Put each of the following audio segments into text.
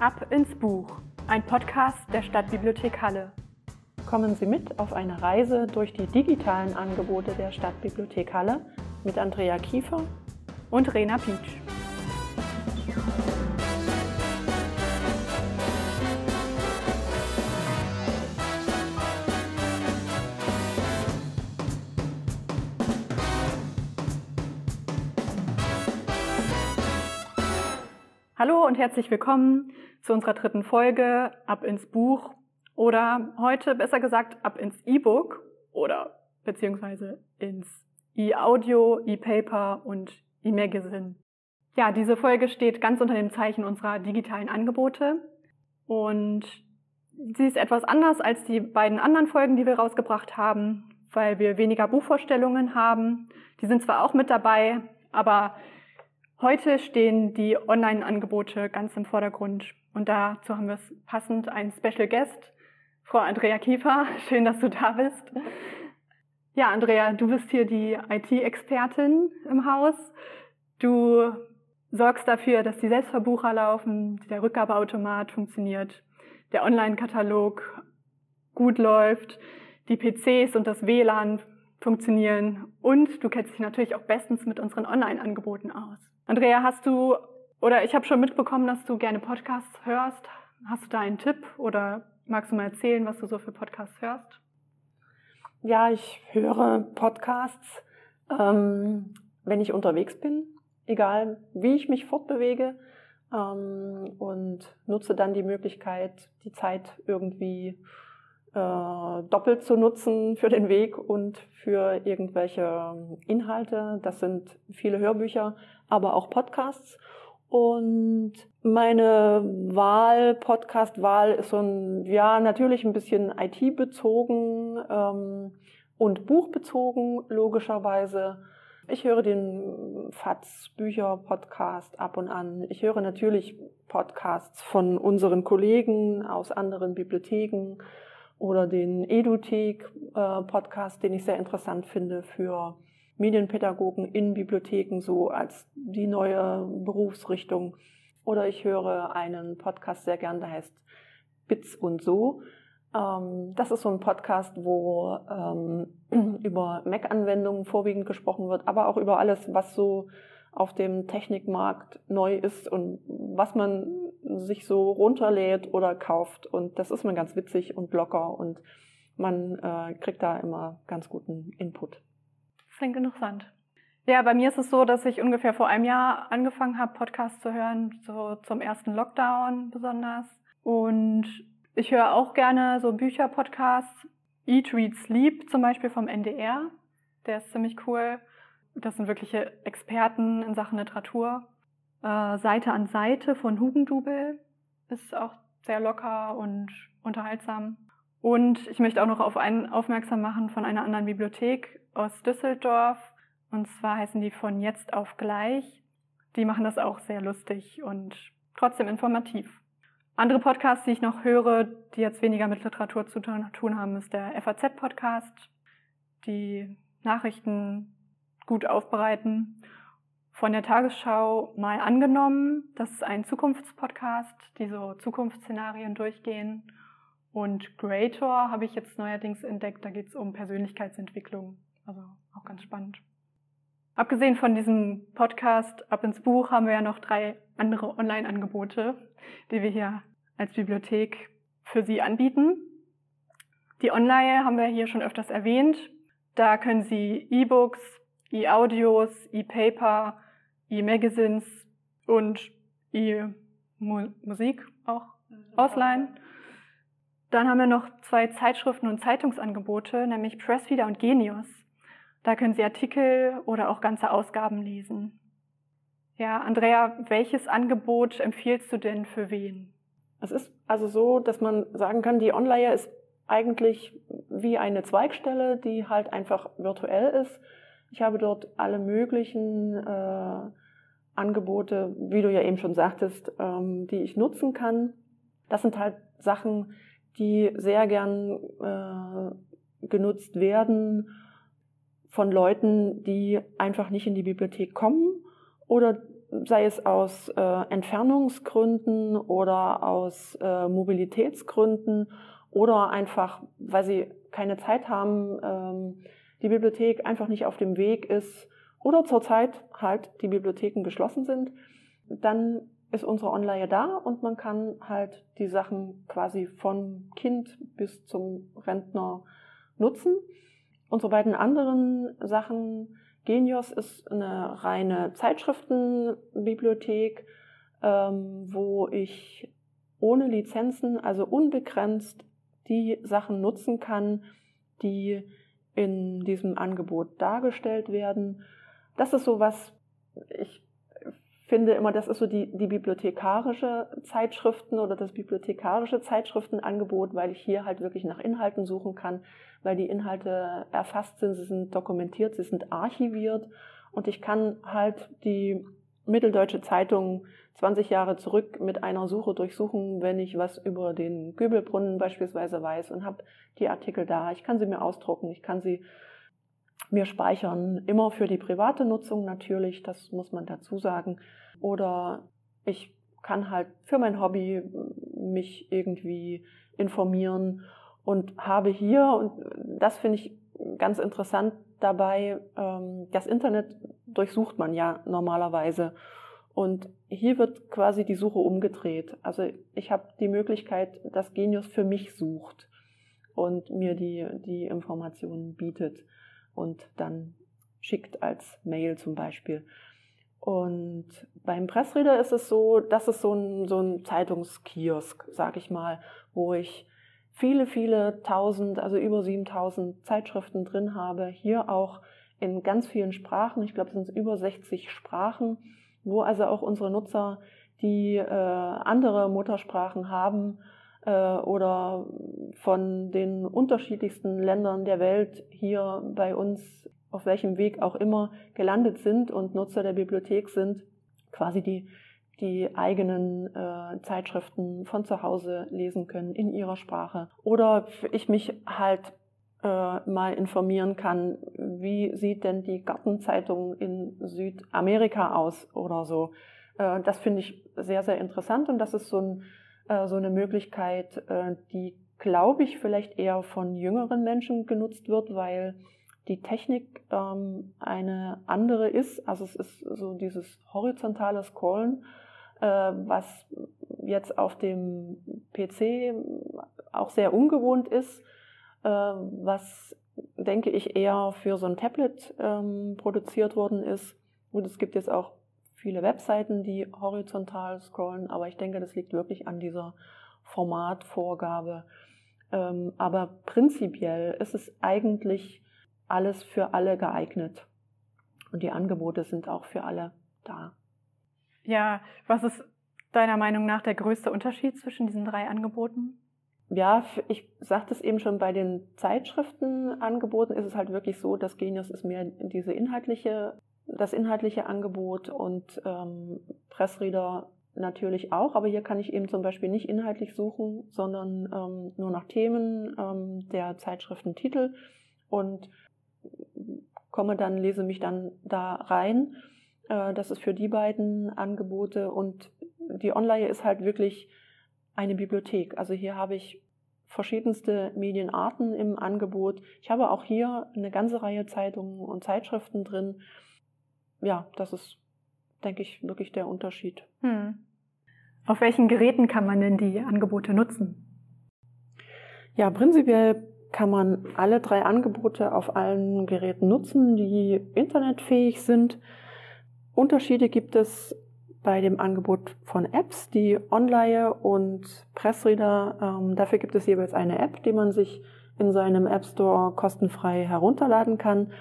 Ab ins Buch, ein Podcast der Stadtbibliothek Halle. Kommen Sie mit auf eine Reise durch die digitalen Angebote der Stadtbibliothek Halle mit Andrea Kiefer und Rena Pietsch. Hallo und herzlich willkommen zu unserer dritten Folge Ab ins Buch oder heute besser gesagt ab ins E-Book oder beziehungsweise ins E-Audio, E-Paper und E-Magazine. Ja, diese Folge steht ganz unter dem Zeichen unserer digitalen Angebote und sie ist etwas anders als die beiden anderen Folgen, die wir rausgebracht haben, weil wir weniger Buchvorstellungen haben. Die sind zwar auch mit dabei, aber Heute stehen die Online-Angebote ganz im Vordergrund und dazu haben wir passend einen Special Guest, Frau Andrea Kiefer. Schön, dass du da bist. Ja, Andrea, du bist hier die IT-Expertin im Haus. Du sorgst dafür, dass die Selbstverbucher laufen, der Rückgabeautomat funktioniert, der Online-Katalog gut läuft, die PCs und das WLAN funktionieren und du kennst dich natürlich auch bestens mit unseren Online-Angeboten aus. Andrea, hast du, oder ich habe schon mitbekommen, dass du gerne Podcasts hörst. Hast du da einen Tipp oder magst du mal erzählen, was du so für Podcasts hörst? Ja, ich höre Podcasts, ähm, wenn ich unterwegs bin, egal wie ich mich fortbewege ähm, und nutze dann die Möglichkeit, die Zeit irgendwie äh, doppelt zu nutzen für den Weg und für irgendwelche Inhalte. Das sind viele Hörbücher, aber auch Podcasts. Und meine Wahl, Podcast-Wahl ist so ein, ja, natürlich ein bisschen IT-bezogen ähm, und buchbezogen, logischerweise. Ich höre den FATS-Bücher-Podcast ab und an. Ich höre natürlich Podcasts von unseren Kollegen aus anderen Bibliotheken oder den Eduthek-Podcast, den ich sehr interessant finde für Medienpädagogen in Bibliotheken, so als die neue Berufsrichtung. Oder ich höre einen Podcast sehr gern, der heißt Bits und so. Ähm, das ist so ein Podcast, wo ähm, über Mac-Anwendungen vorwiegend gesprochen wird, aber auch über alles, was so auf dem Technikmarkt neu ist und was man sich so runterlädt oder kauft. Und das ist mir ganz witzig und locker und man äh, kriegt da immer ganz guten Input. Klingt interessant. Ja, bei mir ist es so, dass ich ungefähr vor einem Jahr angefangen habe, Podcasts zu hören, so zum ersten Lockdown besonders. Und ich höre auch gerne so Bücher-Podcasts. Eat, Read, Sleep zum Beispiel vom NDR. Der ist ziemlich cool. Das sind wirkliche Experten in Sachen Literatur. Äh, Seite an Seite von Hugendubel ist auch sehr locker und unterhaltsam. Und ich möchte auch noch auf einen aufmerksam machen von einer anderen Bibliothek aus Düsseldorf. Und zwar heißen die von jetzt auf gleich. Die machen das auch sehr lustig und trotzdem informativ. Andere Podcasts, die ich noch höre, die jetzt weniger mit Literatur zu tun haben, ist der FAZ-Podcast, die Nachrichten gut aufbereiten. Von der Tagesschau mal angenommen, das ist ein Zukunftspodcast, die so Zukunftsszenarien durchgehen. Und Greator habe ich jetzt neuerdings entdeckt, da geht es um Persönlichkeitsentwicklung. Also auch ganz spannend. Abgesehen von diesem Podcast Ab ins Buch haben wir ja noch drei andere Online-Angebote, die wir hier als Bibliothek für Sie anbieten. Die Online haben wir hier schon öfters erwähnt. Da können Sie E-Books, E-Audios, E-Paper, E-Magazines und E-Musik auch ausleihen. Dann haben wir noch zwei Zeitschriften und Zeitungsangebote, nämlich Pressfeeder und Genius. Da können Sie Artikel oder auch ganze Ausgaben lesen. Ja, Andrea, welches Angebot empfiehlst du denn für wen? Es ist also so, dass man sagen kann, die Online ist eigentlich wie eine Zweigstelle, die halt einfach virtuell ist ich habe dort alle möglichen äh, Angebote, wie du ja eben schon sagtest, ähm, die ich nutzen kann. Das sind halt Sachen, die sehr gern äh, genutzt werden von Leuten, die einfach nicht in die Bibliothek kommen oder sei es aus äh, Entfernungsgründen oder aus äh, Mobilitätsgründen oder einfach, weil sie keine Zeit haben, ähm, die Bibliothek einfach nicht auf dem Weg ist oder zurzeit halt die Bibliotheken geschlossen sind, dann ist unsere Online da und man kann halt die Sachen quasi von Kind bis zum Rentner nutzen. Unsere beiden anderen Sachen, Genius ist eine reine Zeitschriftenbibliothek, ähm, wo ich ohne Lizenzen, also unbegrenzt die Sachen nutzen kann, die in diesem Angebot dargestellt werden. Das ist so was, ich finde immer, das ist so die, die bibliothekarische Zeitschriften oder das bibliothekarische Zeitschriftenangebot, weil ich hier halt wirklich nach Inhalten suchen kann, weil die Inhalte erfasst sind, sie sind dokumentiert, sie sind archiviert und ich kann halt die Mitteldeutsche Zeitung 20 Jahre zurück mit einer Suche durchsuchen, wenn ich was über den Göbelbrunnen beispielsweise weiß und habe die Artikel da. Ich kann sie mir ausdrucken, ich kann sie mir speichern, immer für die private Nutzung natürlich, das muss man dazu sagen. Oder ich kann halt für mein Hobby mich irgendwie informieren und habe hier, und das finde ich ganz interessant dabei, ähm, das Internet durchsucht man ja normalerweise. Und hier wird quasi die Suche umgedreht. Also ich habe die Möglichkeit, dass Genius für mich sucht und mir die, die Informationen bietet und dann schickt als Mail zum Beispiel. Und beim Pressreader ist es so, das ist so ein, so ein Zeitungskiosk, sag ich mal, wo ich viele, viele tausend, also über 7000 Zeitschriften drin habe. Hier auch in ganz vielen Sprachen. Ich glaube, es sind über 60 Sprachen, wo also auch unsere Nutzer, die äh, andere Muttersprachen haben, oder von den unterschiedlichsten Ländern der Welt hier bei uns, auf welchem Weg auch immer, gelandet sind und Nutzer der Bibliothek sind, quasi die, die eigenen äh, Zeitschriften von zu Hause lesen können in ihrer Sprache. Oder ich mich halt äh, mal informieren kann, wie sieht denn die Gartenzeitung in Südamerika aus oder so. Äh, das finde ich sehr, sehr interessant und das ist so ein äh, so eine Möglichkeit, äh, die, glaube ich, vielleicht eher von jüngeren Menschen genutzt wird, weil die Technik ähm, eine andere ist. Also es ist so dieses horizontale Scrollen, äh, was jetzt auf dem PC auch sehr ungewohnt ist, was denke ich eher für so ein Tablet ähm, produziert worden ist. Und es gibt jetzt auch viele Webseiten, die horizontal scrollen, aber ich denke, das liegt wirklich an dieser Formatvorgabe. Ähm, aber prinzipiell ist es eigentlich alles für alle geeignet. Und die Angebote sind auch für alle da. Ja, was ist deiner Meinung nach der größte Unterschied zwischen diesen drei Angeboten? Ja, ich sagte es eben schon bei den Zeitschriftenangeboten ist es halt wirklich so, dass Genius ist mehr diese inhaltliche das inhaltliche Angebot und ähm, Pressreader natürlich auch, aber hier kann ich eben zum Beispiel nicht inhaltlich suchen, sondern ähm, nur nach Themen ähm, der Zeitschriftentitel und komme dann, lese mich dann da rein. Äh, das ist für die beiden Angebote und die Online ist halt wirklich eine Bibliothek. Also hier habe ich verschiedenste Medienarten im Angebot. Ich habe auch hier eine ganze Reihe Zeitungen und Zeitschriften drin ja, das ist, denke ich, wirklich der Unterschied. Hm. Auf welchen Geräten kann man denn die Angebote nutzen? Ja, prinzipiell kann man alle drei Angebote auf allen Geräten nutzen, die internetfähig sind. Unterschiede gibt es bei dem Angebot von Apps, die Online und Pressreader. Ähm, dafür gibt es jeweils eine App, die man sich in seinem App Store kostenfrei herunterladen kann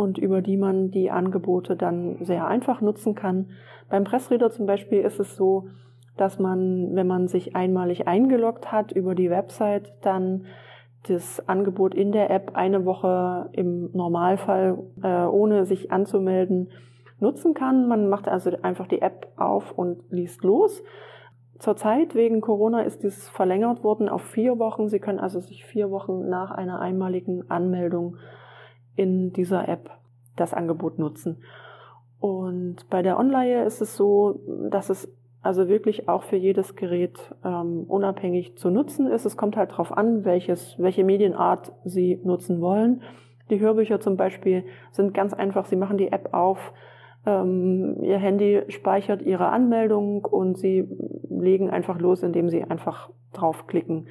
und über die man die Angebote dann sehr einfach nutzen kann. Beim Pressreader zum Beispiel ist es so, dass man, wenn man sich einmalig eingeloggt hat über die Website, dann das Angebot in der App eine Woche im Normalfall, äh, ohne sich anzumelden, nutzen kann. Man macht also einfach die App auf und liest los. Zurzeit wegen Corona ist dies verlängert worden auf vier Wochen. Sie können also sich vier Wochen nach einer einmaligen Anmeldung in dieser App das Angebot nutzen. Und bei der Online ist es so, dass es also wirklich auch für jedes Gerät ähm, unabhängig zu nutzen ist. Es kommt halt darauf an, welches, welche Medienart Sie nutzen wollen. Die Hörbücher zum Beispiel sind ganz einfach. Sie machen die App auf, ähm, Ihr Handy speichert Ihre Anmeldung und Sie legen einfach los, indem Sie einfach draufklicken.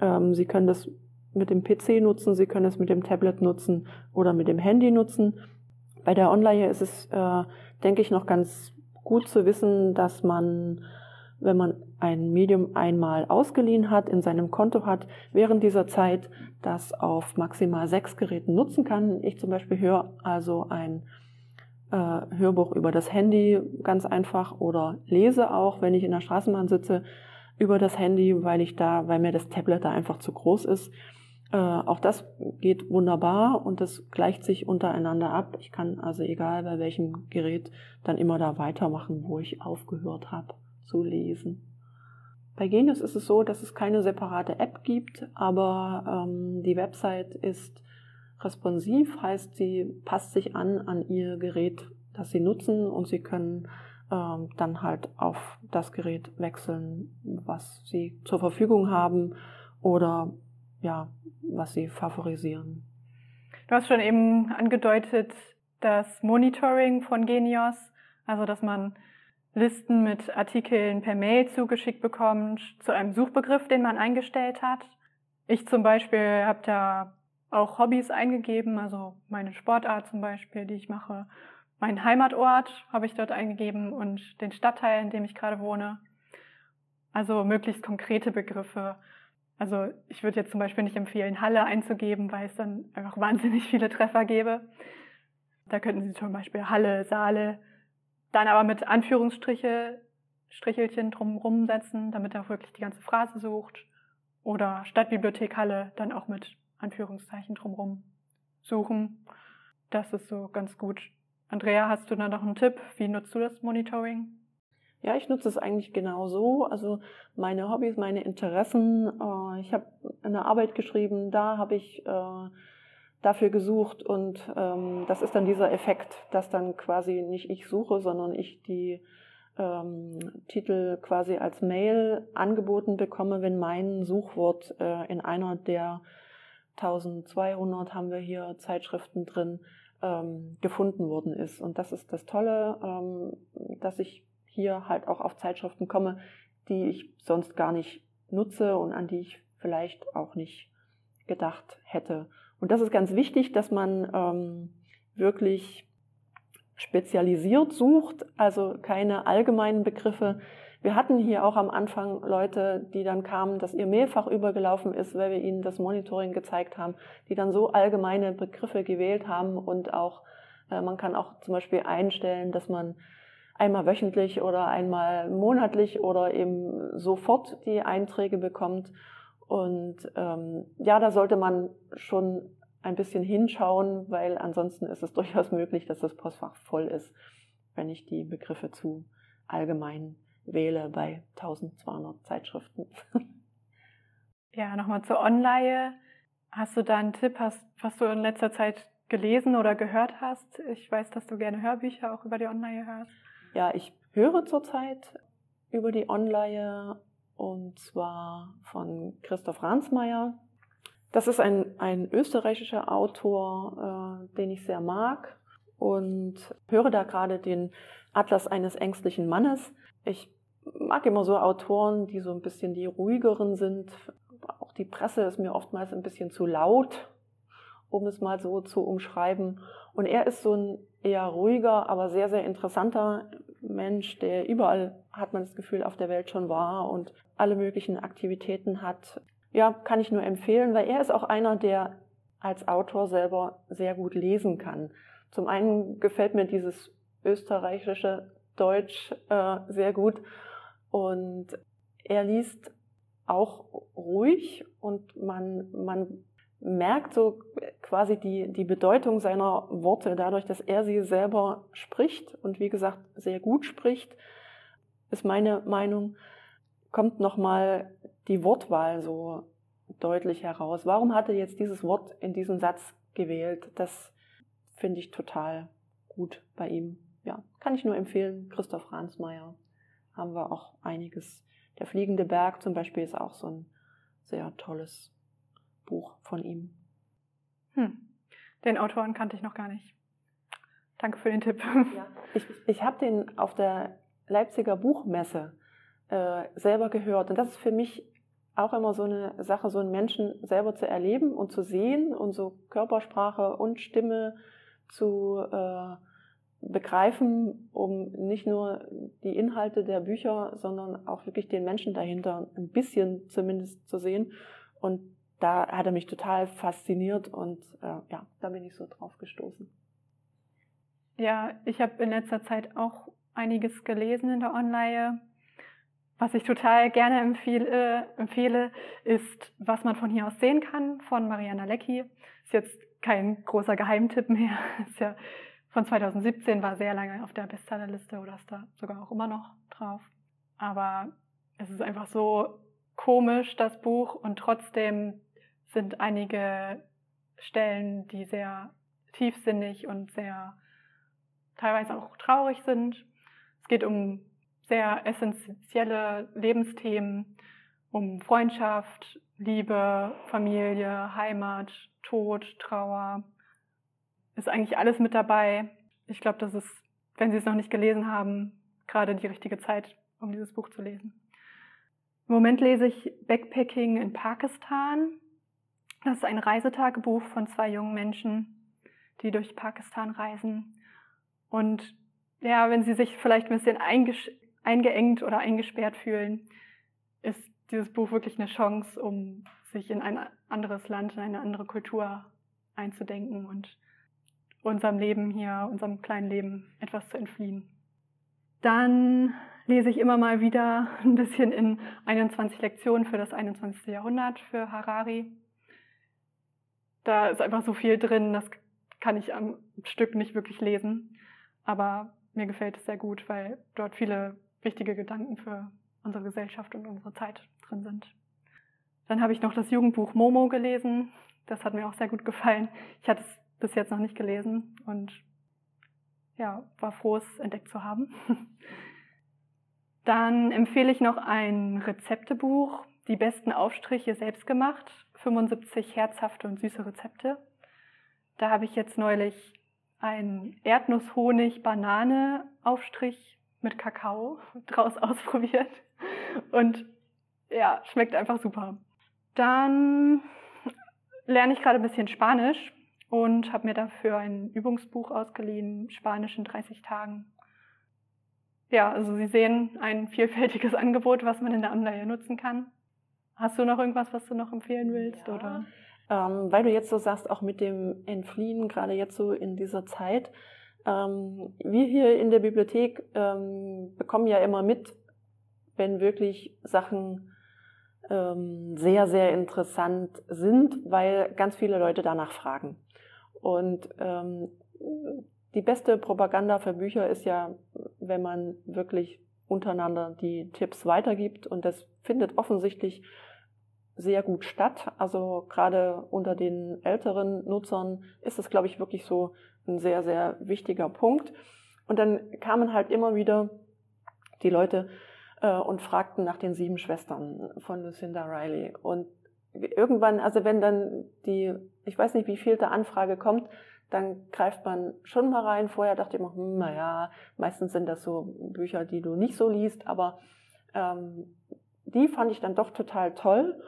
Ähm, Sie können das mit dem PC nutzen, Sie können es mit dem Tablet nutzen oder mit dem Handy nutzen. Bei der Online ist es, äh, denke ich, noch ganz gut zu wissen, dass man, wenn man ein Medium einmal ausgeliehen hat, in seinem Konto hat, während dieser Zeit das auf maximal sechs Geräten nutzen kann. Ich zum Beispiel höre also ein äh, Hörbuch über das Handy ganz einfach oder lese auch, wenn ich in der Straßenbahn sitze, über das Handy, weil ich da, weil mir das Tablet da einfach zu groß ist. Äh, auch das geht wunderbar und das gleicht sich untereinander ab. Ich kann also egal bei welchem Gerät dann immer da weitermachen, wo ich aufgehört habe zu lesen. Bei Genius ist es so, dass es keine separate App gibt, aber ähm, die Website ist responsiv, heißt sie passt sich an an ihr Gerät, das sie nutzen und sie können ähm, dann halt auf das Gerät wechseln, was sie zur Verfügung haben oder ja, was sie favorisieren. Du hast schon eben angedeutet, das Monitoring von Genios, also dass man Listen mit Artikeln per Mail zugeschickt bekommt zu einem Suchbegriff, den man eingestellt hat. Ich zum Beispiel habe da auch Hobbys eingegeben, also meine Sportart zum Beispiel, die ich mache. Meinen Heimatort habe ich dort eingegeben und den Stadtteil, in dem ich gerade wohne. Also möglichst konkrete Begriffe. Also ich würde jetzt zum Beispiel nicht empfehlen, Halle einzugeben, weil es dann einfach wahnsinnig viele Treffer gäbe. Da könnten Sie zum Beispiel Halle, Saale, dann aber mit Anführungsstriche, Strichelchen drumherum setzen, damit er auch wirklich die ganze Phrase sucht. Oder Stadtbibliothek Halle dann auch mit Anführungszeichen drumherum suchen. Das ist so ganz gut. Andrea, hast du da noch einen Tipp? Wie nutzt du das Monitoring? Ja, ich nutze es eigentlich genau so. Also meine Hobbys, meine Interessen. Äh, ich habe eine Arbeit geschrieben, da habe ich äh, dafür gesucht und ähm, das ist dann dieser Effekt, dass dann quasi nicht ich suche, sondern ich die ähm, Titel quasi als Mail angeboten bekomme, wenn mein Suchwort äh, in einer der 1200 haben wir hier Zeitschriften drin ähm, gefunden worden ist. Und das ist das Tolle, ähm, dass ich hier halt auch auf Zeitschriften komme, die ich sonst gar nicht nutze und an die ich vielleicht auch nicht gedacht hätte. Und das ist ganz wichtig, dass man ähm, wirklich spezialisiert sucht, also keine allgemeinen Begriffe. Wir hatten hier auch am Anfang Leute, die dann kamen, dass ihr Mailfach übergelaufen ist, weil wir ihnen das Monitoring gezeigt haben, die dann so allgemeine Begriffe gewählt haben und auch, äh, man kann auch zum Beispiel einstellen, dass man einmal wöchentlich oder einmal monatlich oder eben sofort die Einträge bekommt. Und ähm, ja, da sollte man schon ein bisschen hinschauen, weil ansonsten ist es durchaus möglich, dass das Postfach voll ist, wenn ich die Begriffe zu allgemein wähle bei 1200 Zeitschriften. Ja, nochmal zur Online. Hast du da einen Tipp, hast, was du in letzter Zeit gelesen oder gehört hast? Ich weiß, dass du gerne Hörbücher auch über die Online hörst. Ja, ich höre zurzeit über die Online und zwar von Christoph Ransmayr. Das ist ein, ein österreichischer Autor, äh, den ich sehr mag und höre da gerade den Atlas eines ängstlichen Mannes. Ich mag immer so Autoren, die so ein bisschen die ruhigeren sind. Auch die Presse ist mir oftmals ein bisschen zu laut, um es mal so zu umschreiben. Und er ist so ein eher ruhiger, aber sehr, sehr interessanter Mensch, der überall, hat man das Gefühl, auf der Welt schon war und alle möglichen Aktivitäten hat. Ja, kann ich nur empfehlen, weil er ist auch einer, der als Autor selber sehr gut lesen kann. Zum einen gefällt mir dieses österreichische Deutsch äh, sehr gut und er liest auch ruhig und man, man merkt so quasi die, die Bedeutung seiner Worte dadurch, dass er sie selber spricht und wie gesagt sehr gut spricht, ist meine Meinung, kommt nochmal die Wortwahl so deutlich heraus. Warum hat er jetzt dieses Wort in diesem Satz gewählt? Das finde ich total gut bei ihm. ja, kann ich nur empfehlen. Christoph Ransmayr haben wir auch einiges. Der fliegende Berg zum Beispiel ist auch so ein sehr tolles Buch von ihm. Hm. Den Autoren kannte ich noch gar nicht. Danke für den Tipp. Ja. Ich, ich habe den auf der Leipziger Buchmesse äh, selber gehört. Und das ist für mich auch immer so eine Sache, so einen Menschen selber zu erleben und zu sehen und so Körpersprache und Stimme zu äh, begreifen, um nicht nur die Inhalte der Bücher, sondern auch wirklich den Menschen dahinter ein bisschen zumindest zu sehen. Und da hat er mich total fasziniert und äh, ja, da bin ich so drauf gestoßen. Ja, ich habe in letzter Zeit auch einiges gelesen in der Online. Was ich total gerne empfehle, empfehle, ist, was man von hier aus sehen kann, von Mariana Lecki. Ist jetzt kein großer Geheimtipp mehr. Ist ja von 2017, war sehr lange auf der Bestsellerliste oder ist da sogar auch immer noch drauf. Aber es ist einfach so komisch, das Buch, und trotzdem sind einige Stellen, die sehr tiefsinnig und sehr teilweise auch traurig sind. Es geht um sehr essentielle Lebensthemen, um Freundschaft, Liebe, Familie, Heimat, Tod, Trauer. Ist eigentlich alles mit dabei. Ich glaube, das ist, wenn Sie es noch nicht gelesen haben, gerade die richtige Zeit, um dieses Buch zu lesen. Im Moment lese ich Backpacking in Pakistan. Das ist ein Reisetagebuch von zwei jungen Menschen, die durch Pakistan reisen. Und ja, wenn Sie sich vielleicht ein bisschen eingeengt oder eingesperrt fühlen, ist dieses Buch wirklich eine Chance, um sich in ein anderes Land, in eine andere Kultur einzudenken und unserem Leben hier, unserem kleinen Leben etwas zu entfliehen. Dann lese ich immer mal wieder ein bisschen in 21 Lektionen für das 21. Jahrhundert für Harari. Da ist einfach so viel drin, das kann ich am Stück nicht wirklich lesen. Aber mir gefällt es sehr gut, weil dort viele wichtige Gedanken für unsere Gesellschaft und unsere Zeit drin sind. Dann habe ich noch das Jugendbuch Momo gelesen. Das hat mir auch sehr gut gefallen. Ich hatte es bis jetzt noch nicht gelesen und ja, war froh, es entdeckt zu haben. Dann empfehle ich noch ein Rezeptebuch, die besten Aufstriche selbst gemacht, 75 herzhafte und süße Rezepte. Da habe ich jetzt neulich einen Erdnuss-Honig-Banane-Aufstrich mit Kakao draus ausprobiert. Und ja, schmeckt einfach super. Dann lerne ich gerade ein bisschen Spanisch und habe mir dafür ein Übungsbuch ausgeliehen, Spanisch in 30 Tagen. Ja, also Sie sehen ein vielfältiges Angebot, was man in der Anleihe nutzen kann. Hast du noch irgendwas, was du noch empfehlen willst? Ja. Oder? Ähm, weil du jetzt so sagst, auch mit dem Entfliehen, gerade jetzt so in dieser Zeit. Ähm, wir hier in der Bibliothek ähm, bekommen ja immer mit, wenn wirklich Sachen ähm, sehr, sehr interessant sind, weil ganz viele Leute danach fragen. Und ähm, die beste Propaganda für Bücher ist ja, wenn man wirklich untereinander die Tipps weitergibt. Und das findet offensichtlich sehr gut statt. Also gerade unter den älteren Nutzern ist es, glaube ich, wirklich so ein sehr, sehr wichtiger Punkt. Und dann kamen halt immer wieder die Leute äh, und fragten nach den sieben Schwestern von Lucinda Riley. Und irgendwann, also wenn dann die, ich weiß nicht, wie viel der Anfrage kommt, dann greift man schon mal rein. Vorher dachte ich immer, hm, naja, meistens sind das so Bücher, die du nicht so liest, aber ähm, die fand ich dann doch total toll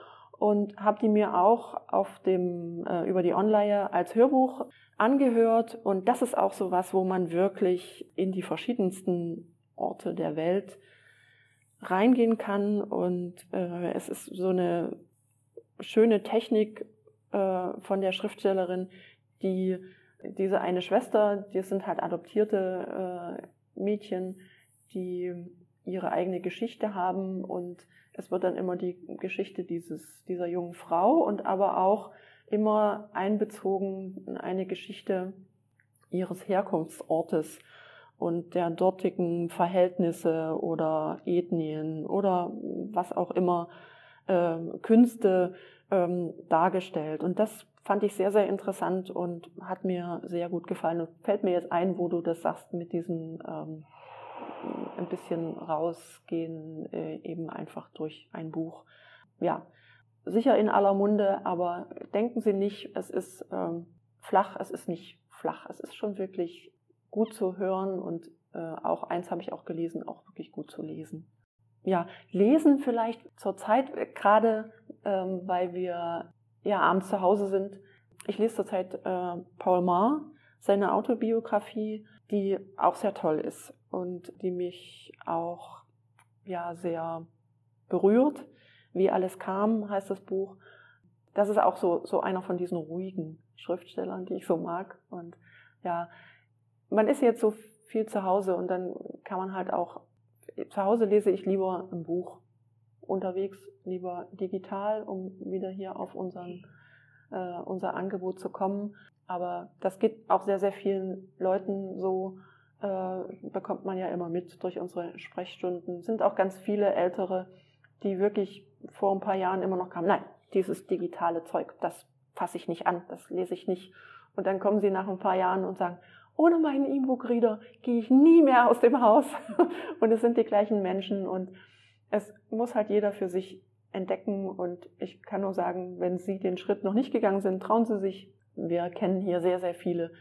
und habe die mir auch auf dem äh, über die Online als Hörbuch angehört. Und das ist auch so was, wo man wirklich in die verschiedensten Orte der Welt reingehen kann. Und äh, es ist so eine schöne Technik äh, von der Schriftstellerin, die diese eine Schwester, die sind halt adoptierte äh, Mädchen, die ihre eigene Geschichte haben und es wird dann immer die Geschichte dieses, dieser jungen Frau und aber auch immer einbezogen in eine Geschichte ihres Herkunftsortes und der dortigen Verhältnisse oder Ethnien oder was auch immer äh, Künste ähm, dargestellt. Und das fand ich sehr, sehr interessant und hat mir sehr gut gefallen. Und fällt mir jetzt ein, wo du das sagst, mit diesem ähm, ein bisschen rausgehen, äh, eben einfach durch ein Buch. Ja, sicher in aller Munde, aber denken Sie nicht, es ist ähm, flach, es ist nicht flach. Es ist schon wirklich gut zu hören und äh, auch eins habe ich auch gelesen, auch wirklich gut zu lesen. Ja, lesen vielleicht zur Zeit, äh, gerade ähm, weil wir ja abends zu Hause sind. Ich lese zurzeit äh, Paul Maar, seine Autobiografie, die auch sehr toll ist und die mich auch ja sehr berührt. Wie alles kam, heißt das Buch. Das ist auch so, so einer von diesen ruhigen Schriftstellern, die ich so mag. Und ja, man ist jetzt so viel zu Hause und dann kann man halt auch, zu Hause lese ich lieber ein Buch, unterwegs lieber digital, um wieder hier auf unseren, äh, unser Angebot zu kommen. Aber das geht auch sehr, sehr vielen Leuten so, äh, bekommt man ja immer mit durch unsere Sprechstunden. Es sind auch ganz viele Ältere, die wirklich vor ein paar Jahren immer noch kamen, nein, dieses digitale Zeug, das fasse ich nicht an, das lese ich nicht. Und dann kommen sie nach ein paar Jahren und sagen, ohne meinen E-Book-Reader gehe ich nie mehr aus dem Haus. und es sind die gleichen Menschen und es muss halt jeder für sich entdecken. Und ich kann nur sagen, wenn Sie den Schritt noch nicht gegangen sind, trauen Sie sich. Wir kennen hier sehr, sehr viele,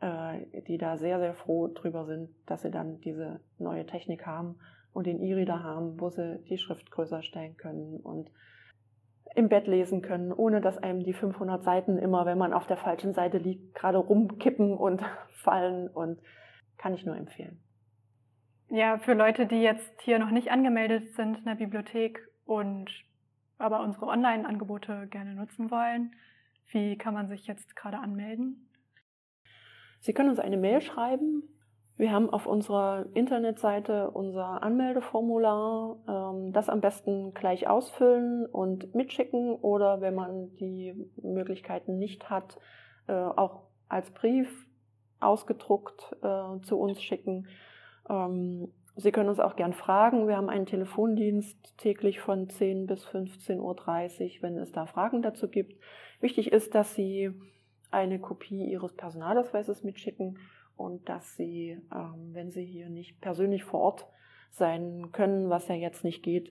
äh, die da sehr, sehr froh drüber sind, dass sie dann diese neue Technik haben und den E-Reader haben, wo sie die Schrift größer stellen können und im Bett lesen können, ohne dass einem die 500 Seiten immer, wenn man auf der falschen Seite liegt, gerade rumkippen und fallen und kann ich nur empfehlen. Ja, für Leute, die jetzt hier noch nicht angemeldet sind in der Bibliothek und aber unsere Online-Angebote gerne nutzen wollen, wie kann man sich jetzt gerade anmelden? Sie können uns eine Mail schreiben wir haben auf unserer Internetseite unser Anmeldeformular, ähm, das am besten gleich ausfüllen und mitschicken oder wenn man die Möglichkeiten nicht hat, äh, auch als Brief ausgedruckt äh, zu uns schicken. Ähm, Sie können uns auch gern fragen. Wir haben einen Telefondienst täglich von 10 bis 15.30 Uhr, wenn es da Fragen dazu gibt. Wichtig ist, dass Sie eine Kopie Ihres Personalausweises mitschicken und dass sie, ähm, wenn sie hier nicht persönlich vor Ort sein können, was ja jetzt nicht geht,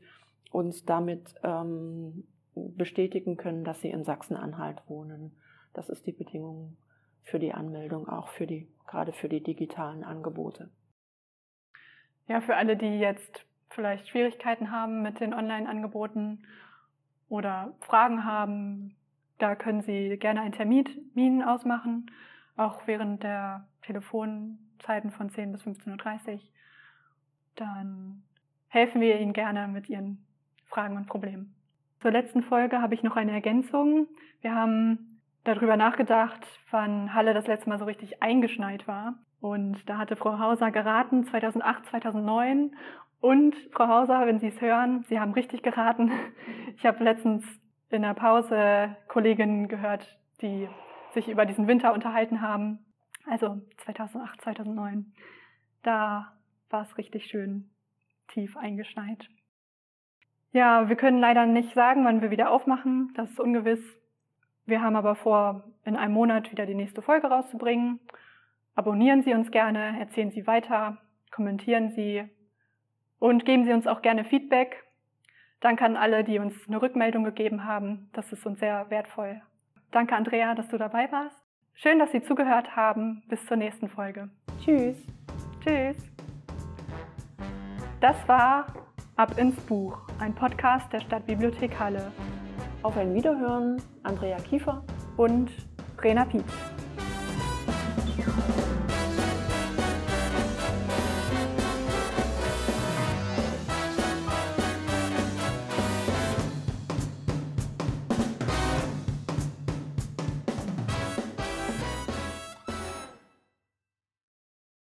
uns damit ähm, bestätigen können, dass sie in Sachsen-Anhalt wohnen. Das ist die Bedingung für die Anmeldung, auch für die, gerade für die digitalen Angebote. Ja, für alle, die jetzt vielleicht Schwierigkeiten haben mit den Online-Angeboten oder Fragen haben, da können Sie gerne einen Termin ausmachen auch während der Telefonzeiten von 10 bis 15.30 Uhr, dann helfen wir Ihnen gerne mit Ihren Fragen und Problemen. Zur letzten Folge habe ich noch eine Ergänzung. Wir haben darüber nachgedacht, wann Halle das letzte Mal so richtig eingeschneit war. Und da hatte Frau Hauser geraten, 2008, 2009. Und Frau Hauser, wenn Sie es hören, Sie haben richtig geraten. Ich habe letztens in der Pause Kolleginnen gehört, die sich über diesen Winter unterhalten haben. Also 2008, 2009. Da war es richtig schön tief eingeschneit. Ja, wir können leider nicht sagen, wann wir wieder aufmachen. Das ist ungewiss. Wir haben aber vor, in einem Monat wieder die nächste Folge rauszubringen. Abonnieren Sie uns gerne, erzählen Sie weiter, kommentieren Sie und geben Sie uns auch gerne Feedback. Danke an alle, die uns eine Rückmeldung gegeben haben. Das ist uns sehr wertvoll. Danke, Andrea, dass du dabei warst. Schön, dass Sie zugehört haben. Bis zur nächsten Folge. Tschüss. Tschüss. Das war Ab ins Buch, ein Podcast der Stadtbibliothek Halle. Auf ein Wiederhören, Andrea Kiefer und Rena Pietsch.